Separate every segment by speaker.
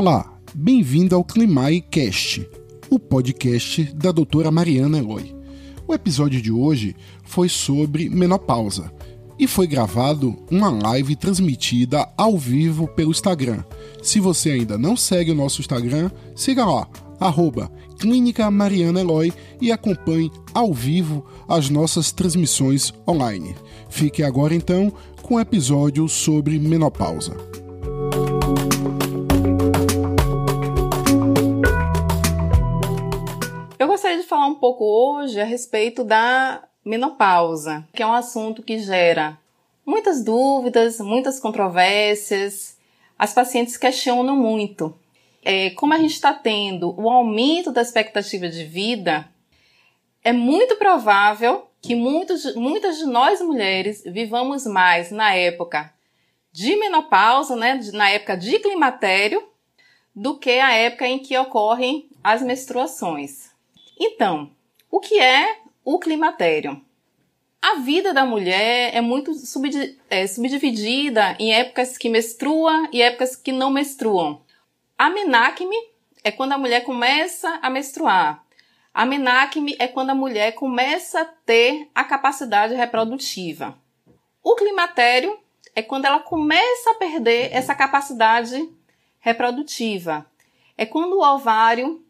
Speaker 1: Olá, bem-vindo ao Climai Cast, o podcast da doutora Mariana Eloy. O episódio de hoje foi sobre menopausa e foi gravado uma live transmitida ao vivo pelo Instagram. Se você ainda não segue o nosso Instagram, siga lá, arroba Clínica Mariana Eloy e acompanhe ao vivo as nossas transmissões online. Fique agora então com o episódio sobre menopausa.
Speaker 2: De falar um pouco hoje a respeito da menopausa, que é um assunto que gera muitas dúvidas, muitas controvérsias. As pacientes questionam muito. É, como a gente está tendo o aumento da expectativa de vida, é muito provável que muitos, muitas de nós mulheres vivamos mais na época de menopausa, né, na época de climatério, do que a época em que ocorrem as menstruações. Então, o que é o climatério? A vida da mulher é muito é, subdividida em épocas que menstrua e épocas que não menstruam. A menacme é quando a mulher começa a menstruar. A menacme é quando a mulher começa a ter a capacidade reprodutiva. O climatério é quando ela começa a perder essa capacidade reprodutiva. É quando o ovário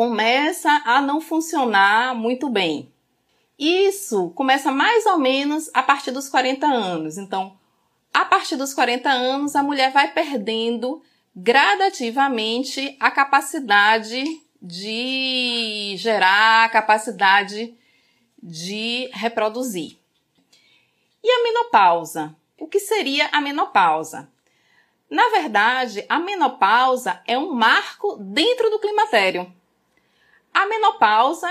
Speaker 2: começa a não funcionar muito bem. Isso começa mais ou menos a partir dos 40 anos. Então, a partir dos 40 anos, a mulher vai perdendo gradativamente a capacidade de gerar, a capacidade de reproduzir. E a menopausa? O que seria a menopausa? Na verdade, a menopausa é um marco dentro do climatério. A menopausa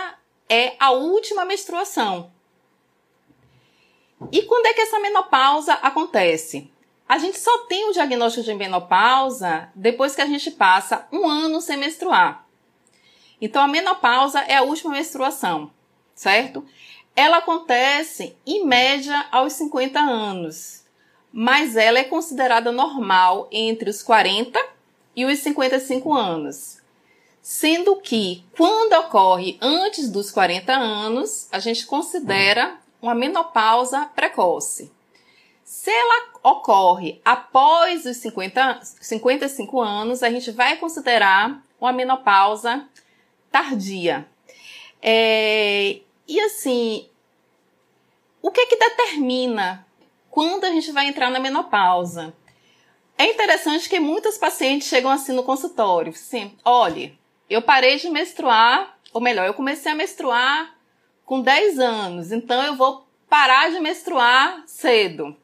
Speaker 2: é a última menstruação. E quando é que essa menopausa acontece? A gente só tem o diagnóstico de menopausa depois que a gente passa um ano sem menstruar. Então, a menopausa é a última menstruação, certo? Ela acontece em média aos 50 anos, mas ela é considerada normal entre os 40 e os 55 anos sendo que quando ocorre antes dos 40 anos, a gente considera uma menopausa precoce. Se ela ocorre após os 50, 55 anos, a gente vai considerar uma menopausa tardia. É, e assim, o que é que determina quando a gente vai entrar na menopausa? É interessante que muitas pacientes chegam assim no consultório, sim, olhe, eu parei de menstruar, ou melhor, eu comecei a menstruar com 10 anos, então eu vou parar de menstruar cedo.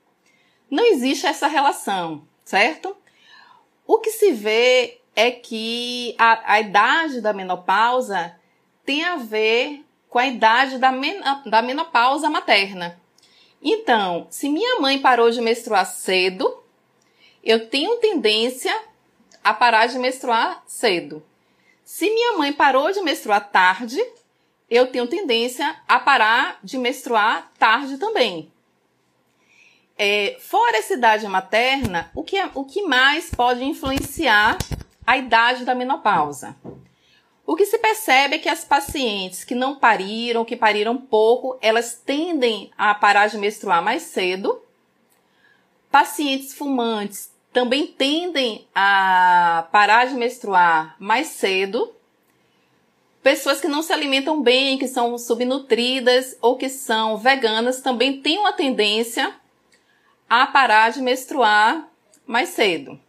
Speaker 2: Não existe essa relação, certo? O que se vê é que a, a idade da menopausa tem a ver com a idade da, men da menopausa materna. Então, se minha mãe parou de menstruar cedo, eu tenho tendência a parar de menstruar cedo. Se minha mãe parou de menstruar tarde, eu tenho tendência a parar de menstruar tarde também. É, fora essa idade materna, o que, é, o que mais pode influenciar a idade da menopausa? O que se percebe é que as pacientes que não pariram, que pariram pouco, elas tendem a parar de menstruar mais cedo. Pacientes fumantes também tendem a parar de menstruar mais cedo. Pessoas que não se alimentam bem, que são subnutridas ou que são veganas também têm uma tendência a parar de menstruar mais cedo.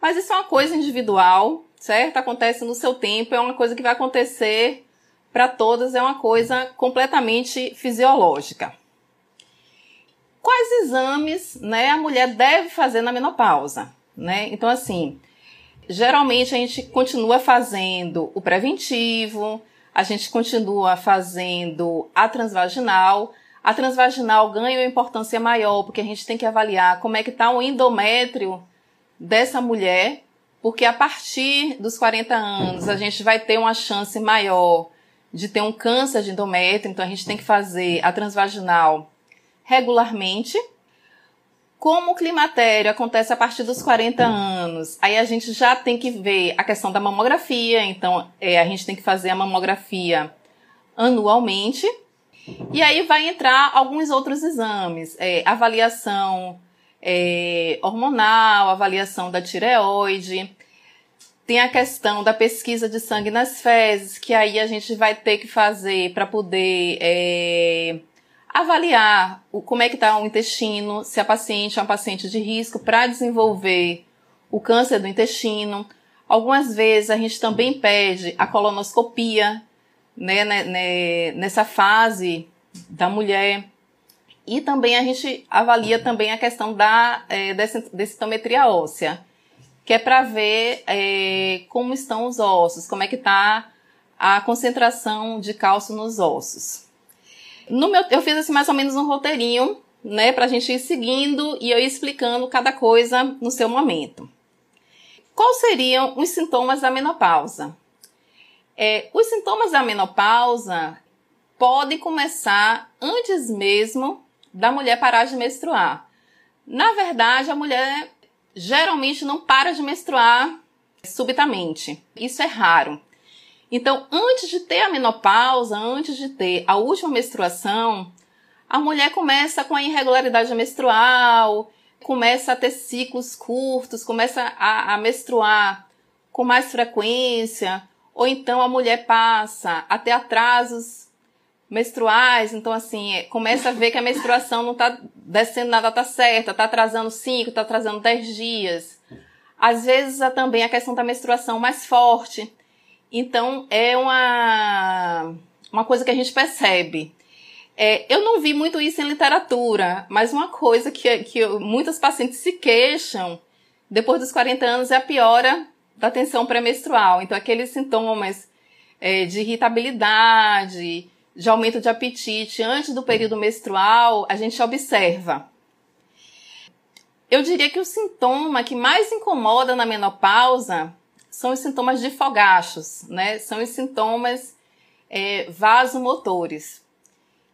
Speaker 2: Mas isso é uma coisa individual, certo? Acontece no seu tempo, é uma coisa que vai acontecer para todas, é uma coisa completamente fisiológica quais exames né, a mulher deve fazer na menopausa. Né? Então, assim, geralmente a gente continua fazendo o preventivo, a gente continua fazendo a transvaginal. A transvaginal ganha uma importância maior, porque a gente tem que avaliar como é que está o endométrio dessa mulher, porque a partir dos 40 anos a gente vai ter uma chance maior de ter um câncer de endométrio, então a gente tem que fazer a transvaginal regularmente. Como o climatério acontece a partir dos 40 anos, aí a gente já tem que ver a questão da mamografia, então é, a gente tem que fazer a mamografia anualmente. E aí vai entrar alguns outros exames, é, avaliação é, hormonal, avaliação da tireoide. Tem a questão da pesquisa de sangue nas fezes, que aí a gente vai ter que fazer para poder é, avaliar o, como é que está o intestino, se a paciente é uma paciente de risco para desenvolver o câncer do intestino. Algumas vezes a gente também pede a colonoscopia, né, né, né nessa fase da mulher. E também a gente avalia também a questão da é, densitometria óssea, que é para ver é, como estão os ossos, como é que está a concentração de cálcio nos ossos. No meu, eu fiz assim mais ou menos um roteirinho, né, para a gente ir seguindo e eu ir explicando cada coisa no seu momento. Quais seriam os sintomas da menopausa? É, os sintomas da menopausa podem começar antes mesmo da mulher parar de menstruar. Na verdade, a mulher geralmente não para de menstruar subitamente. Isso é raro. Então, antes de ter a menopausa, antes de ter a última menstruação, a mulher começa com a irregularidade menstrual, começa a ter ciclos curtos, começa a, a menstruar com mais frequência, ou então a mulher passa a ter atrasos menstruais, então assim, é, começa a ver que a menstruação não está descendo na data certa, está atrasando 5, está atrasando 10 dias. Às vezes há também a questão da menstruação mais forte. Então é uma, uma coisa que a gente percebe. É, eu não vi muito isso em literatura, mas uma coisa que, que muitas pacientes se queixam depois dos 40 anos é a piora da tensão pré-menstrual. Então, aqueles sintomas é, de irritabilidade, de aumento de apetite antes do período menstrual, a gente observa. Eu diria que o sintoma que mais incomoda na menopausa são os sintomas de fogachos, né? São os sintomas é, vasomotores.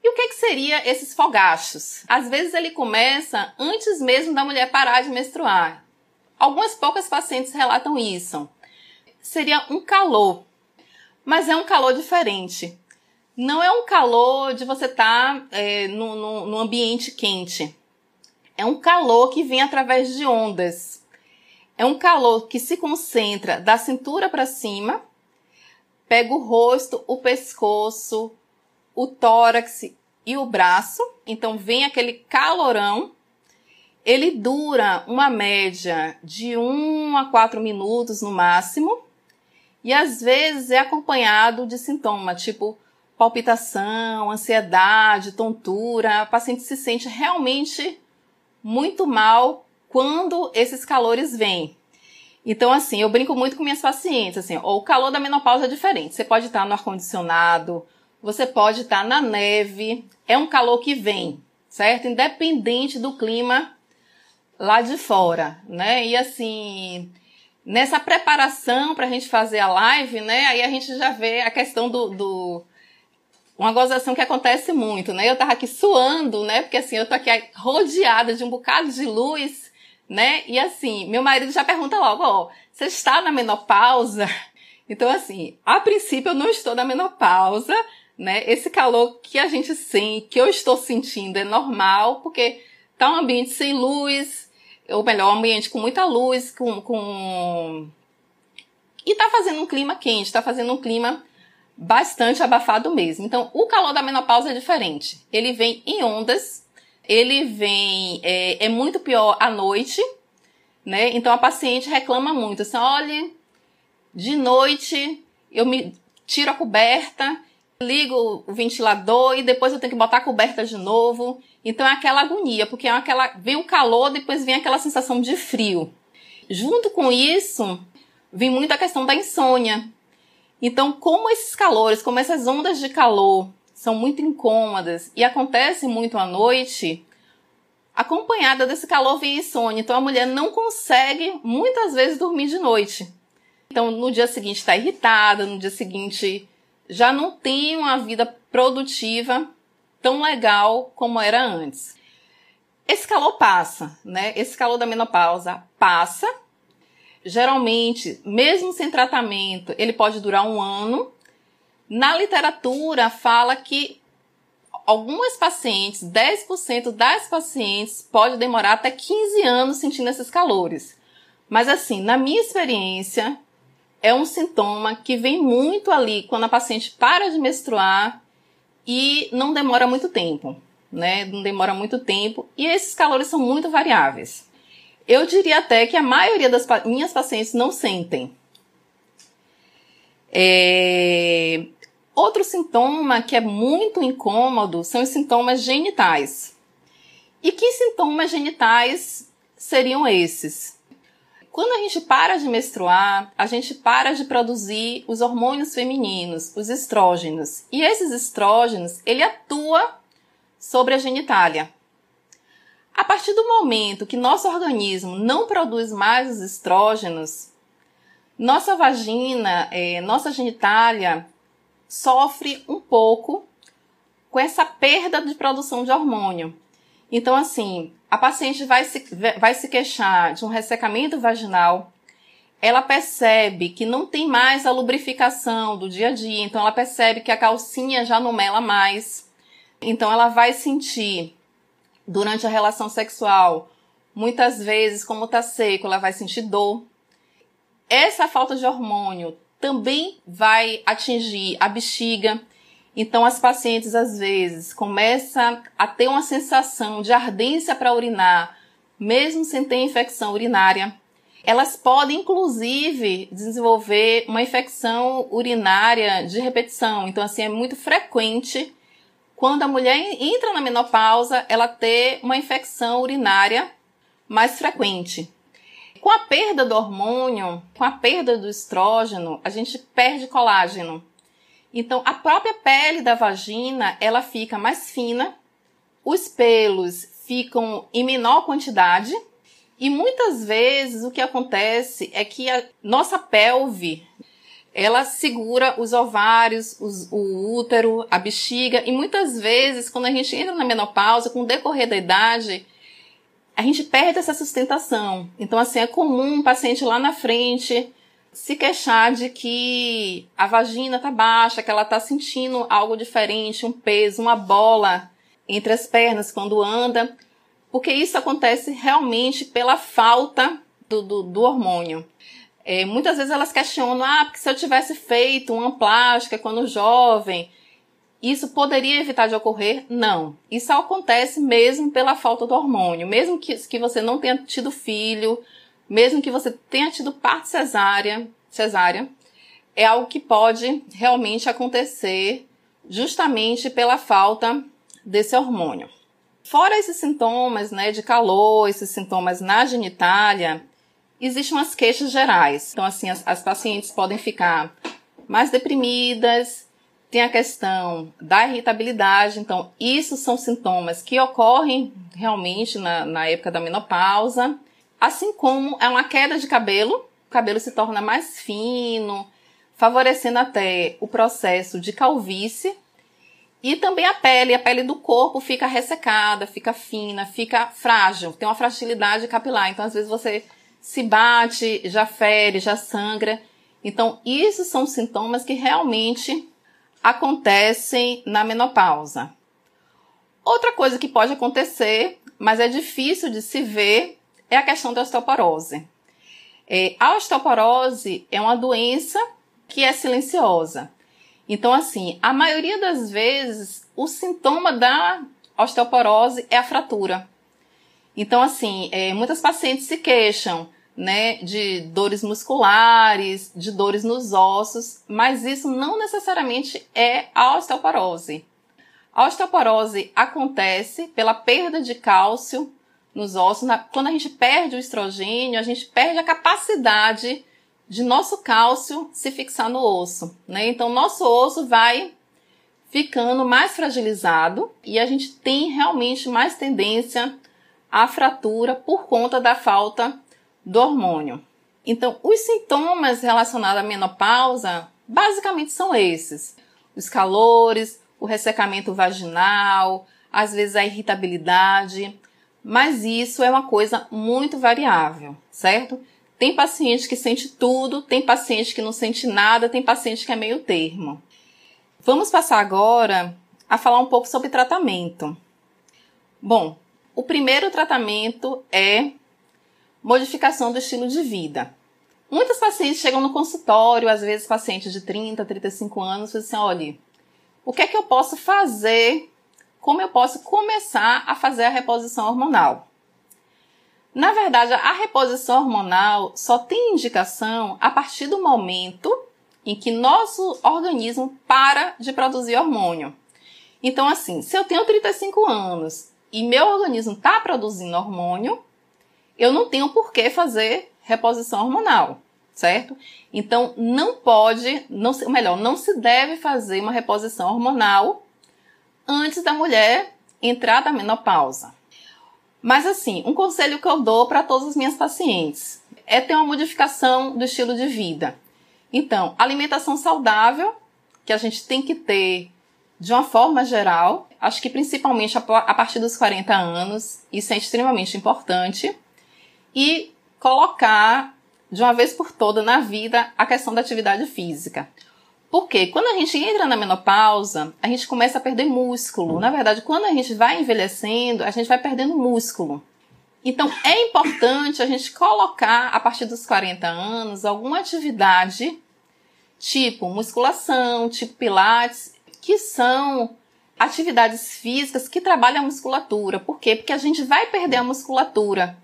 Speaker 2: E o que, que seria esses fogachos? Às vezes ele começa antes mesmo da mulher parar de menstruar. Algumas poucas pacientes relatam isso. Seria um calor, mas é um calor diferente não é um calor de você estar tá, é, no ambiente quente. É um calor que vem através de ondas. É um calor que se concentra da cintura para cima, pega o rosto, o pescoço, o tórax e o braço. Então vem aquele calorão. Ele dura uma média de 1 a 4 minutos no máximo. E às vezes é acompanhado de sintoma, tipo palpitação, ansiedade, tontura. A paciente se sente realmente muito mal quando esses calores vêm. Então, assim, eu brinco muito com minhas pacientes, assim, o calor da menopausa é diferente. Você pode estar no ar-condicionado, você pode estar na neve, é um calor que vem, certo? Independente do clima lá de fora, né? E assim, nessa preparação para a gente fazer a live, né? Aí a gente já vê a questão do, do uma gozação que acontece muito, né? Eu tava aqui suando, né? Porque assim, eu tô aqui rodeada de um bocado de luz, né? E assim, meu marido já pergunta logo, ó, você está na menopausa? Então assim, a princípio eu não estou na menopausa, né? Esse calor que a gente sente, que eu estou sentindo é normal, porque tá um ambiente sem luz, ou melhor, um ambiente com muita luz, com, com... e tá fazendo um clima quente, tá fazendo um clima bastante abafado mesmo. Então, o calor da menopausa é diferente. Ele vem em ondas, ele vem, é, é muito pior à noite, né? Então, a paciente reclama muito, assim, olha, de noite eu me tiro a coberta, ligo o ventilador e depois eu tenho que botar a coberta de novo. Então, é aquela agonia, porque é aquela, vem o calor, depois vem aquela sensação de frio. Junto com isso, vem muito a questão da insônia, então, como esses calores, como essas ondas de calor são muito incômodas e acontecem muito à noite, acompanhada desse calor vem insônia. Então, a mulher não consegue muitas vezes dormir de noite. Então, no dia seguinte está irritada, no dia seguinte já não tem uma vida produtiva tão legal como era antes. esse calor passa, né? Esse calor da menopausa passa. Geralmente, mesmo sem tratamento, ele pode durar um ano. Na literatura, fala que algumas pacientes, 10% das pacientes, pode demorar até 15 anos sentindo esses calores. Mas assim, na minha experiência, é um sintoma que vem muito ali quando a paciente para de menstruar e não demora muito tempo, né? Não demora muito tempo e esses calores são muito variáveis. Eu diria até que a maioria das minhas pacientes não sentem. É... Outro sintoma que é muito incômodo são os sintomas genitais. E que sintomas genitais seriam esses? Quando a gente para de menstruar, a gente para de produzir os hormônios femininos, os estrógenos. E esses estrógenos, ele atua sobre a genitália. A partir do momento que nosso organismo não produz mais os estrógenos, nossa vagina, é, nossa genitália sofre um pouco com essa perda de produção de hormônio. Então, assim, a paciente vai se, vai se queixar de um ressecamento vaginal, ela percebe que não tem mais a lubrificação do dia a dia, então ela percebe que a calcinha já não mela mais. Então ela vai sentir durante a relação sexual, muitas vezes, como tá seco, ela vai sentir dor. Essa falta de hormônio também vai atingir a bexiga, então, as pacientes às vezes começam a ter uma sensação de ardência para urinar, mesmo sem ter infecção urinária. Elas podem, inclusive, desenvolver uma infecção urinária de repetição. Então, assim, é muito frequente quando a mulher entra na menopausa, ela ter uma infecção urinária mais frequente. Com a perda do hormônio, com a perda do estrógeno, a gente perde colágeno. Então, a própria pele da vagina, ela fica mais fina, os pelos ficam em menor quantidade e muitas vezes o que acontece é que a nossa pelve ela segura os ovários, os, o útero, a bexiga e muitas vezes quando a gente entra na menopausa, com o decorrer da idade, a gente perde essa sustentação. Então assim é comum um paciente lá na frente se queixar de que a vagina tá baixa, que ela tá sentindo algo diferente, um peso, uma bola entre as pernas quando anda, porque isso acontece realmente pela falta do, do, do hormônio. É, muitas vezes elas questionam, ah, porque se eu tivesse feito uma plástica quando jovem, isso poderia evitar de ocorrer? Não. Isso acontece mesmo pela falta do hormônio. Mesmo que, que você não tenha tido filho, mesmo que você tenha tido parte cesárea, cesárea, é algo que pode realmente acontecer justamente pela falta desse hormônio. Fora esses sintomas, né, de calor, esses sintomas na genitália, existem as queixas gerais. Então, assim, as, as pacientes podem ficar mais deprimidas, tem a questão da irritabilidade. Então, isso são sintomas que ocorrem realmente na, na época da menopausa. Assim como é uma queda de cabelo, o cabelo se torna mais fino, favorecendo até o processo de calvície. E também a pele, a pele do corpo fica ressecada, fica fina, fica frágil, tem uma fragilidade capilar. Então, às vezes você se bate, já fere, já sangra. Então, isso são sintomas que realmente acontecem na menopausa. Outra coisa que pode acontecer, mas é difícil de se ver, é a questão da osteoporose. É, a osteoporose é uma doença que é silenciosa. Então, assim, a maioria das vezes, o sintoma da osteoporose é a fratura. Então, assim, é, muitas pacientes se queixam, né, de dores musculares, de dores nos ossos, mas isso não necessariamente é a osteoporose. A osteoporose acontece pela perda de cálcio nos ossos. Na, quando a gente perde o estrogênio, a gente perde a capacidade de nosso cálcio se fixar no osso, né? Então, nosso osso vai ficando mais fragilizado e a gente tem realmente mais tendência à fratura por conta da falta do hormônio. Então, os sintomas relacionados à menopausa basicamente são esses: os calores, o ressecamento vaginal, às vezes a irritabilidade, mas isso é uma coisa muito variável, certo? Tem paciente que sente tudo, tem paciente que não sente nada, tem paciente que é meio termo. Vamos passar agora a falar um pouco sobre tratamento. Bom, o primeiro tratamento é modificação do estilo de vida. Muitas pacientes chegam no consultório, às vezes pacientes de 30, 35 anos, e dizem olha, o que é que eu posso fazer? Como eu posso começar a fazer a reposição hormonal? Na verdade, a reposição hormonal só tem indicação a partir do momento em que nosso organismo para de produzir hormônio. Então, assim, se eu tenho 35 anos e meu organismo está produzindo hormônio, eu não tenho por que fazer reposição hormonal, certo? Então, não pode, não se, melhor, não se deve fazer uma reposição hormonal antes da mulher entrar da menopausa. Mas assim, um conselho que eu dou para todas as minhas pacientes é ter uma modificação do estilo de vida. Então, alimentação saudável, que a gente tem que ter de uma forma geral, acho que principalmente a partir dos 40 anos, isso é extremamente importante, e colocar de uma vez por toda na vida a questão da atividade física. Porque quando a gente entra na menopausa, a gente começa a perder músculo. Na verdade, quando a gente vai envelhecendo, a gente vai perdendo músculo. Então, é importante a gente colocar, a partir dos 40 anos, alguma atividade, tipo musculação, tipo pilates, que são atividades físicas que trabalham a musculatura. Por quê? Porque a gente vai perder a musculatura.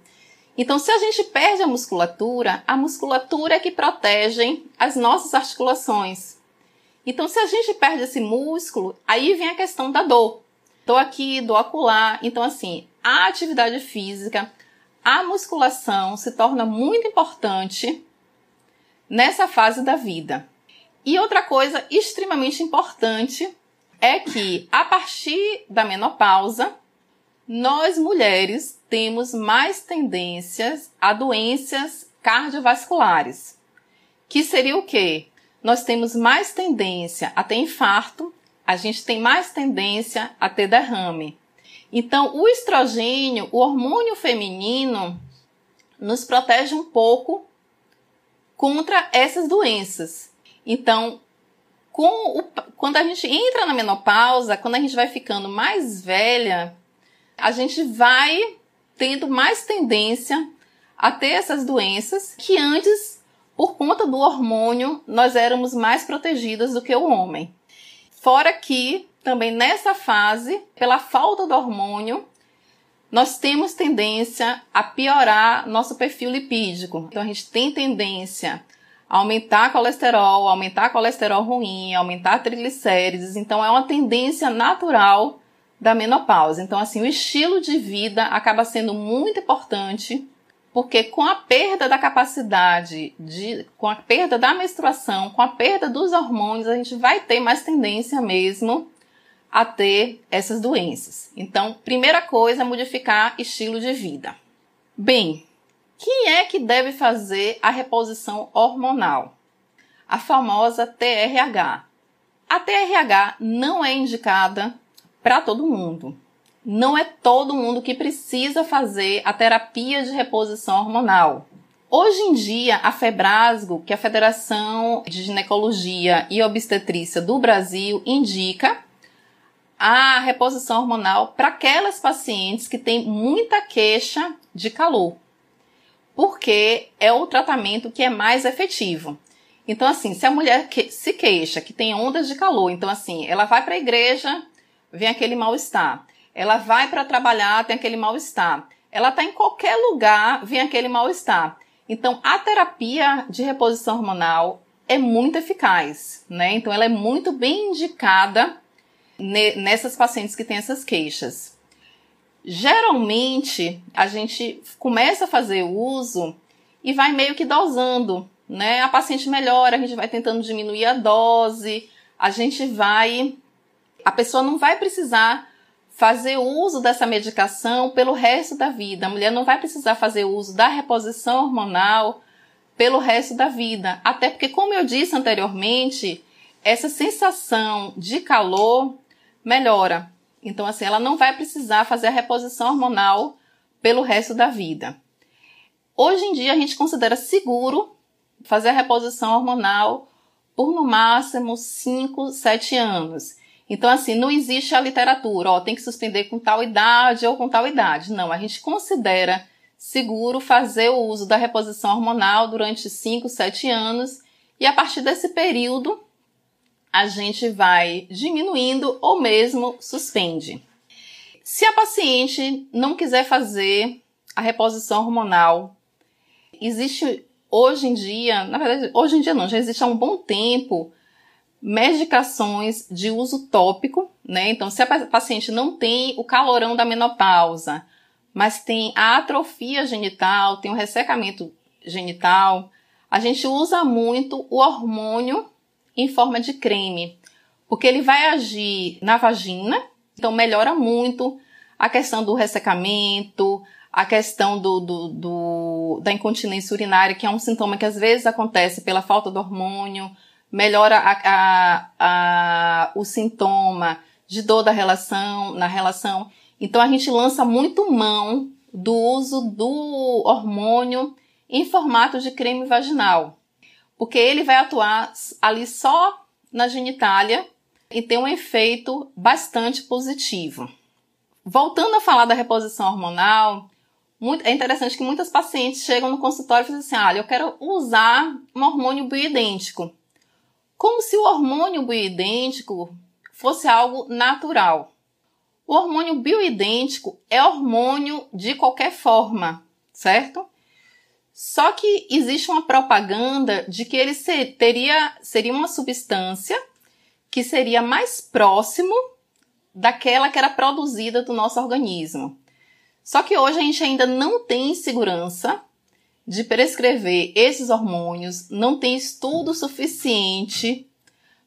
Speaker 2: Então, se a gente perde a musculatura, a musculatura é que protege as nossas articulações. Então, se a gente perde esse músculo, aí vem a questão da dor. Dor aqui, dor acolá. Então, assim, a atividade física, a musculação se torna muito importante nessa fase da vida. E outra coisa extremamente importante é que a partir da menopausa, nós mulheres temos mais tendências a doenças cardiovasculares. Que seria o quê? nós temos mais tendência a ter infarto, a gente tem mais tendência a ter derrame. Então, o estrogênio, o hormônio feminino, nos protege um pouco contra essas doenças. Então, o, quando a gente entra na menopausa, quando a gente vai ficando mais velha, a gente vai tendo mais tendência a ter essas doenças que antes por conta do hormônio, nós éramos mais protegidas do que o homem. Fora que, também nessa fase, pela falta do hormônio, nós temos tendência a piorar nosso perfil lipídico. Então, a gente tem tendência a aumentar colesterol, aumentar colesterol ruim, aumentar triglicérides. Então, é uma tendência natural da menopausa. Então, assim, o estilo de vida acaba sendo muito importante porque com a perda da capacidade de, com a perda da menstruação, com a perda dos hormônios, a gente vai ter mais tendência mesmo a ter essas doenças. Então, primeira coisa, modificar estilo de vida. Bem, quem é que deve fazer a reposição hormonal? A famosa TRH. A TRH não é indicada para todo mundo não é todo mundo que precisa fazer a terapia de reposição hormonal. Hoje em dia, a Febrasgo, que é a Federação de Ginecologia e Obstetrícia do Brasil, indica a reposição hormonal para aquelas pacientes que têm muita queixa de calor, porque é o tratamento que é mais efetivo. Então, assim, se a mulher que se queixa que tem ondas de calor, então, assim, ela vai para a igreja, vem aquele mal-estar. Ela vai para trabalhar, tem aquele mal-estar. Ela está em qualquer lugar, vem aquele mal-estar. Então, a terapia de reposição hormonal é muito eficaz, né? Então, ela é muito bem indicada nessas pacientes que têm essas queixas. Geralmente, a gente começa a fazer uso e vai meio que dosando, né? A paciente melhora, a gente vai tentando diminuir a dose, a gente vai. A pessoa não vai precisar fazer uso dessa medicação pelo resto da vida. A mulher não vai precisar fazer uso da reposição hormonal pelo resto da vida. Até porque, como eu disse anteriormente, essa sensação de calor melhora. Então, assim, ela não vai precisar fazer a reposição hormonal pelo resto da vida. Hoje em dia a gente considera seguro fazer a reposição hormonal por no máximo 5, 7 anos. Então, assim, não existe a literatura, ó, tem que suspender com tal idade ou com tal idade. Não, a gente considera seguro fazer o uso da reposição hormonal durante 5, 7 anos e a partir desse período a gente vai diminuindo ou mesmo suspende. Se a paciente não quiser fazer a reposição hormonal, existe hoje em dia, na verdade, hoje em dia não, já existe há um bom tempo medicações de uso tópico, né? Então, se a paciente não tem o calorão da menopausa, mas tem a atrofia genital, tem o ressecamento genital, a gente usa muito o hormônio em forma de creme, porque ele vai agir na vagina, então melhora muito a questão do ressecamento, a questão do, do, do, da incontinência urinária, que é um sintoma que às vezes acontece pela falta do hormônio, melhora a, a, a, o sintoma de dor da relação, na relação. Então a gente lança muito mão do uso do hormônio em formato de creme vaginal, porque ele vai atuar ali só na genitália e tem um efeito bastante positivo. Voltando a falar da reposição hormonal, muito, é interessante que muitas pacientes chegam no consultório e dizem assim: olha, eu quero usar um hormônio bioidêntico. Como se o hormônio bioidêntico fosse algo natural. O hormônio bioidêntico é hormônio de qualquer forma, certo? Só que existe uma propaganda de que ele ser, teria, seria uma substância que seria mais próximo daquela que era produzida do nosso organismo. Só que hoje a gente ainda não tem segurança de prescrever esses hormônios, não tem estudo suficiente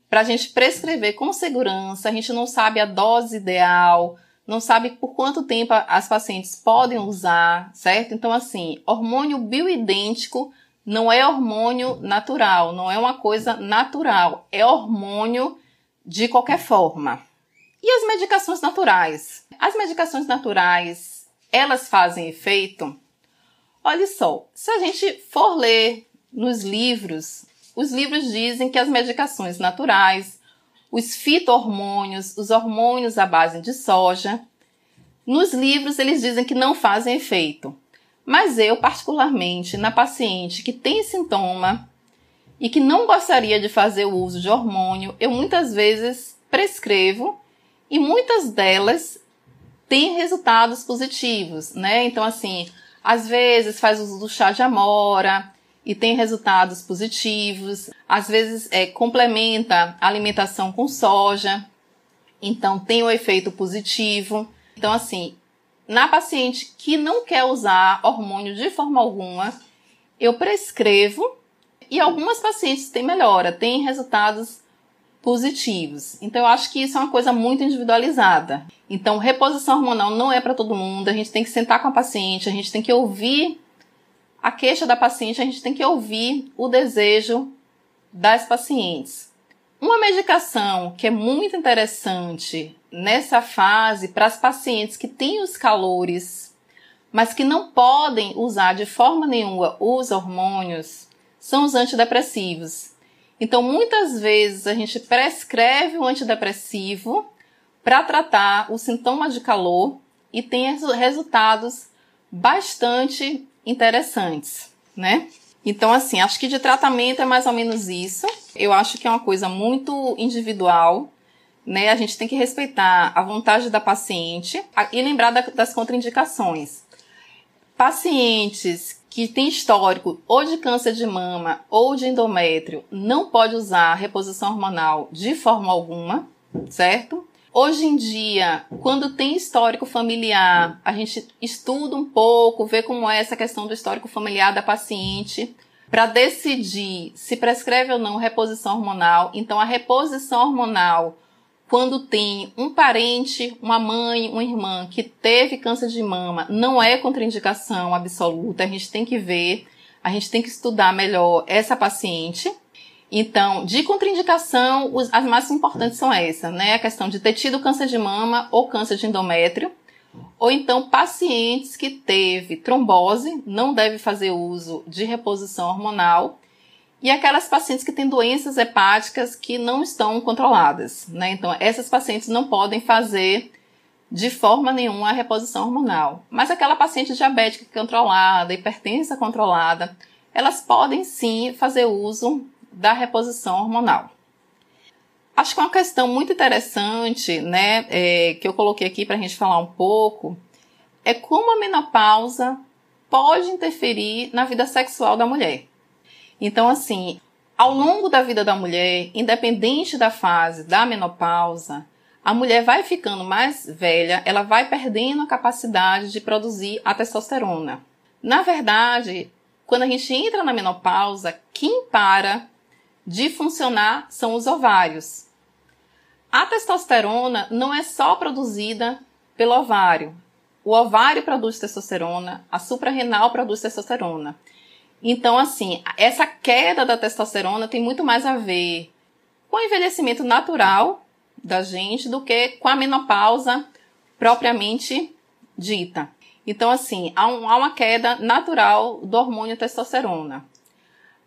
Speaker 2: para a gente prescrever com segurança, a gente não sabe a dose ideal, não sabe por quanto tempo as pacientes podem usar, certo? Então, assim, hormônio bioidêntico não é hormônio natural, não é uma coisa natural, é hormônio de qualquer forma. E as medicações naturais? As medicações naturais elas fazem efeito? Olha só, se a gente for ler nos livros, os livros dizem que as medicações naturais, os fito-hormônios, os hormônios à base de soja, nos livros eles dizem que não fazem efeito. Mas eu, particularmente, na paciente que tem sintoma e que não gostaria de fazer o uso de hormônio, eu muitas vezes prescrevo e muitas delas tem resultados positivos, né? Então, assim, às vezes faz uso do chá de amora e tem resultados positivos, às vezes é, complementa a alimentação com soja, então tem o um efeito positivo. Então, assim, na paciente que não quer usar hormônio de forma alguma, eu prescrevo e algumas pacientes têm melhora, têm resultados positivos. Então, eu acho que isso é uma coisa muito individualizada. Então, reposição hormonal não é para todo mundo. A gente tem que sentar com a paciente, a gente tem que ouvir a queixa da paciente, a gente tem que ouvir o desejo das pacientes. Uma medicação que é muito interessante nessa fase para as pacientes que têm os calores, mas que não podem usar de forma nenhuma os hormônios, são os antidepressivos. Então, muitas vezes a gente prescreve o antidepressivo para tratar o sintoma de calor e tem resultados bastante interessantes, né? Então, assim, acho que de tratamento é mais ou menos isso. Eu acho que é uma coisa muito individual, né? A gente tem que respeitar a vontade da paciente e lembrar das contraindicações. Pacientes que tem histórico ou de câncer de mama ou de endométrio não pode usar reposição hormonal de forma alguma, certo? Hoje em dia, quando tem histórico familiar, a gente estuda um pouco, vê como é essa questão do histórico familiar da paciente para decidir se prescreve ou não reposição hormonal. Então, a reposição hormonal quando tem um parente, uma mãe, uma irmã que teve câncer de mama, não é contraindicação absoluta, a gente tem que ver, a gente tem que estudar melhor essa paciente. Então, de contraindicação, as mais importantes são essas, né? A questão de ter tido câncer de mama ou câncer de endométrio, Ou então pacientes que teve trombose, não deve fazer uso de reposição hormonal. E aquelas pacientes que têm doenças hepáticas que não estão controladas, né? Então, essas pacientes não podem fazer de forma nenhuma a reposição hormonal. Mas aquela paciente diabética controlada, hipertensa controlada, elas podem sim fazer uso da reposição hormonal. Acho que uma questão muito interessante, né, é, que eu coloquei aqui para a gente falar um pouco, é como a menopausa pode interferir na vida sexual da mulher. Então, assim, ao longo da vida da mulher, independente da fase da menopausa, a mulher vai ficando mais velha, ela vai perdendo a capacidade de produzir a testosterona. Na verdade, quando a gente entra na menopausa, quem para de funcionar são os ovários. A testosterona não é só produzida pelo ovário. O ovário produz testosterona, a suprarrenal produz testosterona. Então, assim, essa queda da testosterona tem muito mais a ver com o envelhecimento natural da gente do que com a menopausa propriamente dita. Então, assim, há, um, há uma queda natural do hormônio testosterona.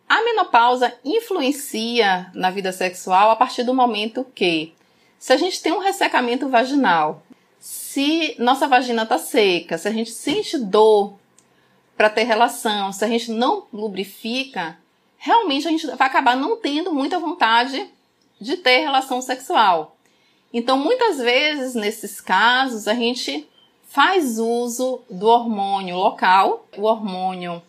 Speaker 2: A menopausa influencia na vida sexual a partir do momento que se a gente tem um ressecamento vaginal, se nossa vagina está seca, se a gente sente dor para ter relação, se a gente não lubrifica, realmente a gente vai acabar não tendo muita vontade de ter relação sexual. Então, muitas vezes, nesses casos, a gente faz uso do hormônio local, o hormônio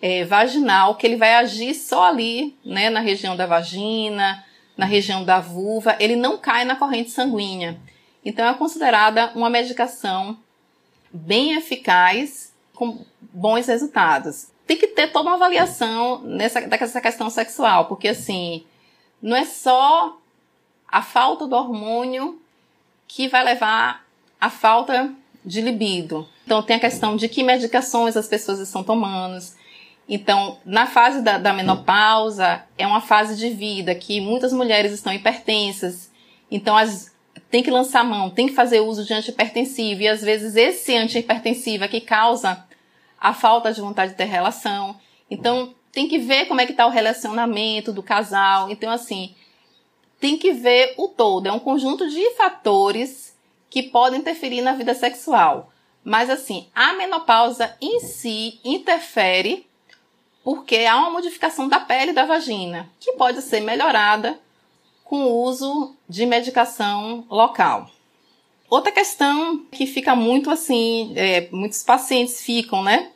Speaker 2: é, vaginal, que ele vai agir só ali, né, na região da vagina, na região da vulva, ele não cai na corrente sanguínea. Então é considerada uma medicação bem eficaz, com bons resultados. Tem que ter toda uma avaliação nessa dessa questão sexual, porque assim, não é só a falta do hormônio que vai levar à falta de libido. Então tem a questão de que medicações as pessoas estão tomando, então, na fase da, da, menopausa, é uma fase de vida que muitas mulheres estão hipertensas. Então, as, tem que lançar mão, tem que fazer uso de antihipertensivo. E às vezes esse antihipertensivo é que causa a falta de vontade de ter relação. Então, tem que ver como é que está o relacionamento do casal. Então, assim, tem que ver o todo. É um conjunto de fatores que podem interferir na vida sexual. Mas, assim, a menopausa em si interfere porque há uma modificação da pele da vagina, que pode ser melhorada com o uso de medicação local. Outra questão que fica muito assim, é, muitos pacientes ficam, né?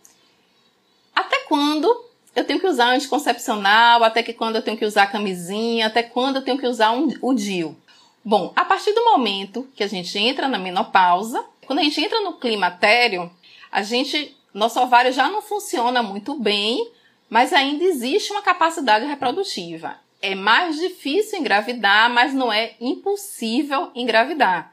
Speaker 2: Até quando eu tenho que usar anticoncepcional? Até que quando eu tenho que usar camisinha? Até quando eu tenho que usar um, o DIU? Bom, a partir do momento que a gente entra na menopausa, quando a gente entra no climatério, a gente, nosso ovário já não funciona muito bem, mas ainda existe uma capacidade reprodutiva. É mais difícil engravidar, mas não é impossível engravidar.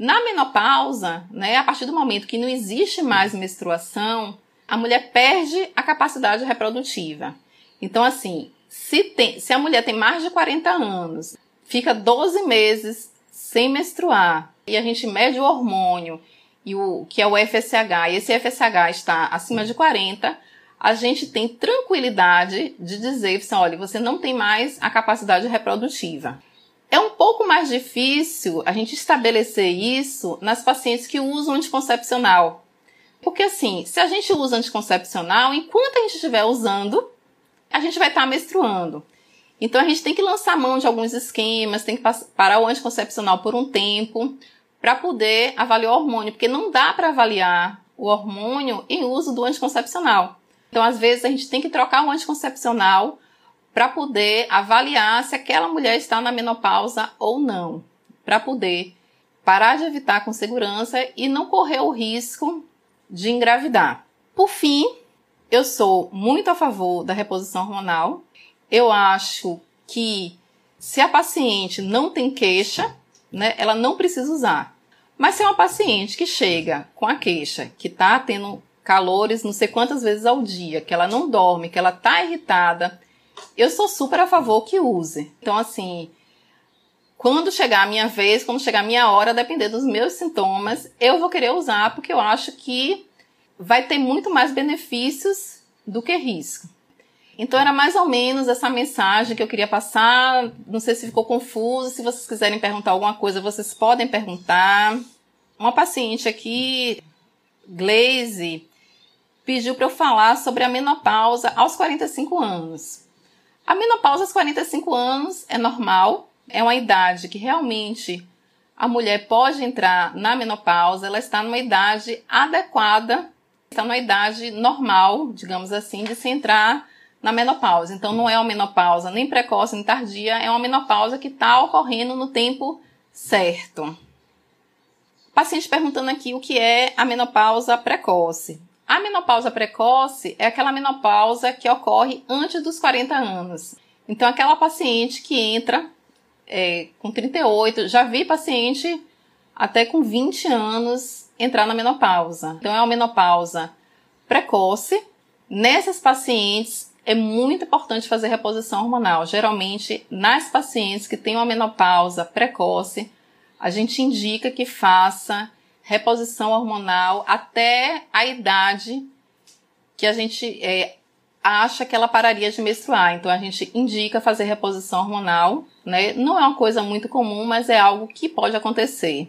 Speaker 2: Na menopausa, né, a partir do momento que não existe mais menstruação, a mulher perde a capacidade reprodutiva. Então, assim, se, tem, se a mulher tem mais de 40 anos, fica 12 meses sem menstruar, e a gente mede o hormônio, e o, que é o FSH, e esse FSH está acima de 40, a gente tem tranquilidade de dizer, olha, você não tem mais a capacidade reprodutiva. É um pouco mais difícil a gente estabelecer isso nas pacientes que usam anticoncepcional. Porque assim, se a gente usa anticoncepcional, enquanto a gente estiver usando, a gente vai estar menstruando. Então a gente tem que lançar mão de alguns esquemas, tem que parar o anticoncepcional por um tempo para poder avaliar o hormônio, porque não dá para avaliar o hormônio em uso do anticoncepcional. Então, às vezes, a gente tem que trocar um anticoncepcional para poder avaliar se aquela mulher está na menopausa ou não, para poder parar de evitar com segurança e não correr o risco de engravidar. Por fim, eu sou muito a favor da reposição hormonal. Eu acho que se a paciente não tem queixa, né, ela não precisa usar. Mas se é uma paciente que chega com a queixa, que está tendo calores não sei quantas vezes ao dia, que ela não dorme, que ela tá irritada, eu sou super a favor que use. Então, assim, quando chegar a minha vez, quando chegar a minha hora, depender dos meus sintomas, eu vou querer usar porque eu acho que vai ter muito mais benefícios do que risco. Então era mais ou menos essa mensagem que eu queria passar. Não sei se ficou confuso. Se vocês quiserem perguntar alguma coisa, vocês podem perguntar. Uma paciente aqui, Glaze, pediu para eu falar sobre a menopausa aos 45 anos. A menopausa aos 45 anos é normal, é uma idade que realmente a mulher pode entrar na menopausa, ela está numa idade adequada, está numa idade normal, digamos assim, de se entrar na menopausa. Então não é uma menopausa nem precoce nem tardia, é uma menopausa que está ocorrendo no tempo certo. Paciente perguntando aqui o que é a menopausa precoce. A menopausa precoce é aquela menopausa que ocorre antes dos 40 anos. Então, aquela paciente que entra é, com 38, já vi paciente até com 20 anos entrar na menopausa. Então, é uma menopausa precoce. Nessas pacientes, é muito importante fazer reposição hormonal. Geralmente, nas pacientes que têm uma menopausa precoce, a gente indica que faça reposição hormonal até a idade que a gente é, acha que ela pararia de menstruar. Então a gente indica fazer reposição hormonal, né? Não é uma coisa muito comum, mas é algo que pode acontecer.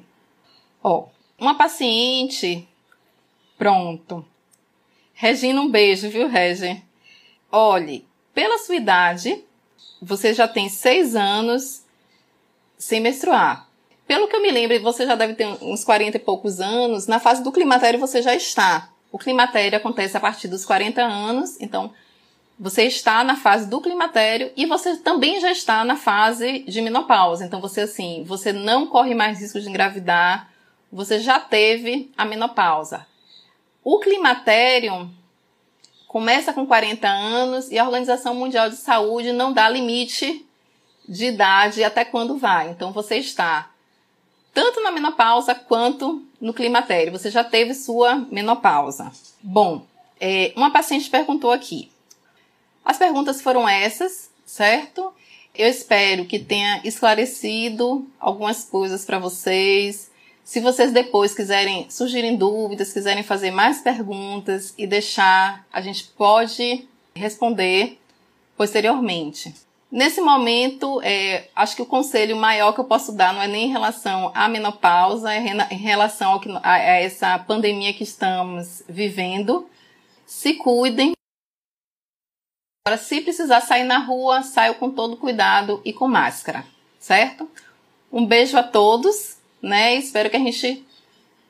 Speaker 2: Ó, uma paciente, pronto. Regina, um beijo, viu, Regi? Olhe, pela sua idade, você já tem seis anos sem menstruar. Pelo que eu me lembro, você já deve ter uns 40 e poucos anos. Na fase do climatério você já está. O climatério acontece a partir dos 40 anos, então você está na fase do climatério e você também já está na fase de menopausa. Então você assim, você não corre mais risco de engravidar, você já teve a menopausa. O climatério começa com 40 anos e a Organização Mundial de Saúde não dá limite de idade até quando vai. Então você está tanto na menopausa quanto no climatério. Você já teve sua menopausa. Bom, é, uma paciente perguntou aqui. As perguntas foram essas, certo? Eu espero que tenha esclarecido algumas coisas para vocês. Se vocês depois quiserem surgirem dúvidas, quiserem fazer mais perguntas e deixar, a gente pode responder posteriormente. Nesse momento, é, acho que o conselho maior que eu posso dar não é nem em relação à menopausa, é em relação que, a, a essa pandemia que estamos vivendo. Se cuidem. Agora, se precisar sair na rua, saia com todo cuidado e com máscara, certo? Um beijo a todos, né? Espero que a gente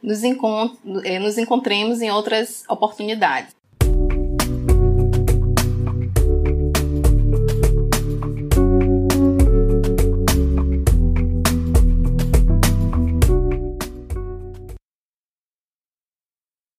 Speaker 2: nos, encont é, nos encontremos em outras oportunidades.